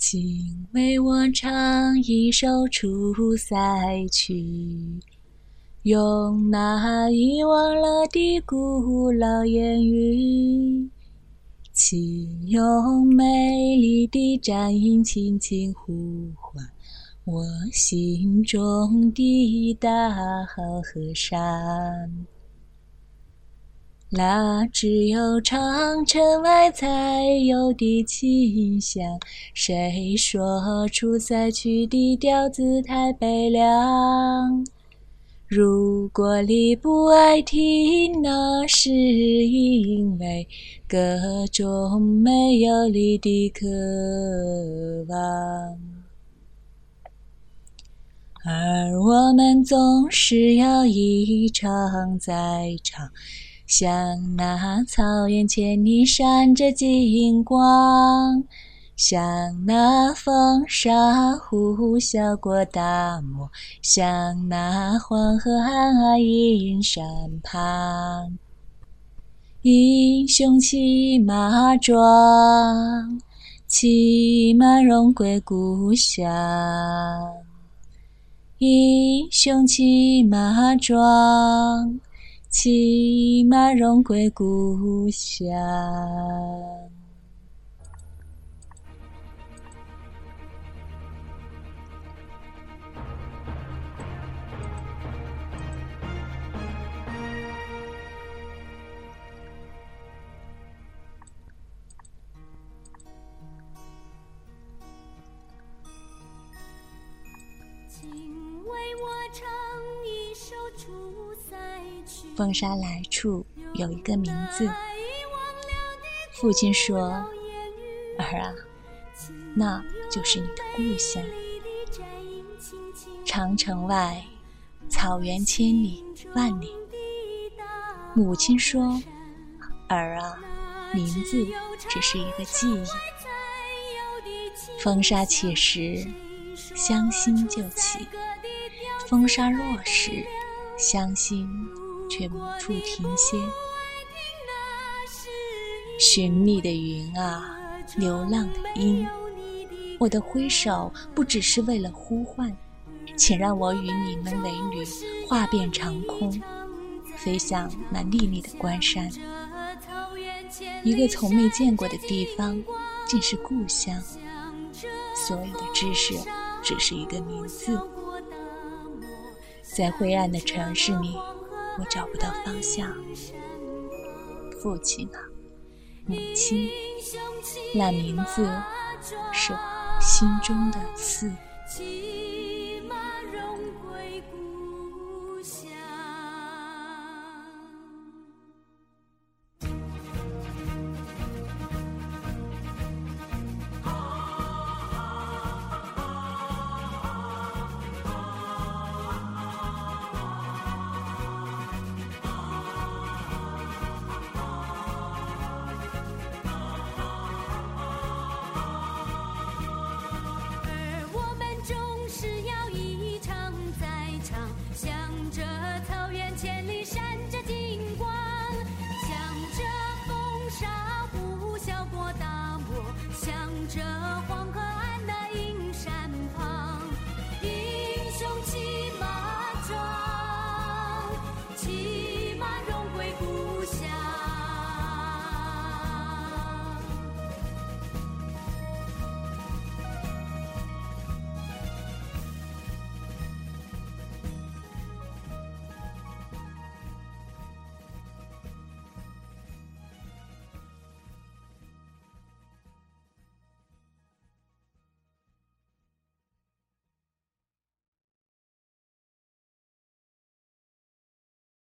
请为我唱一首《出塞曲》，用那遗忘了的古老言语，请用美丽的战音轻轻呼唤我心中的大好河山。那只有长城外才有的清香。谁说出塞曲的调子太悲凉？如果你不爱听，那是因为歌中没有你的渴望。而我们总是要一唱再唱。像那草原千里闪着金光，像那风沙呼啸过大漠，像那黄河岸阴山旁。英雄骑马壮，骑马荣归故乡。英雄骑马壮。骑马荣归故乡。请为我唱一首出风沙来处有一个名字。父亲说：“儿啊，那就是你的故乡。长城外，草原千里万里。”母亲说：“儿啊，名字只是一个记忆。风沙起时，乡心就起；风沙落时，乡心。”却无处停歇。寻觅的云啊，流浪的鹰，我的挥手不只是为了呼唤，请让我与你们为侣，画遍长空，飞向那丽丽的关山。一个从没见过的地方，竟是故乡。所有的知识，只是一个名字。在灰暗的城市里。我找不到方向，父亲啊，母亲，那名字是我心中的刺。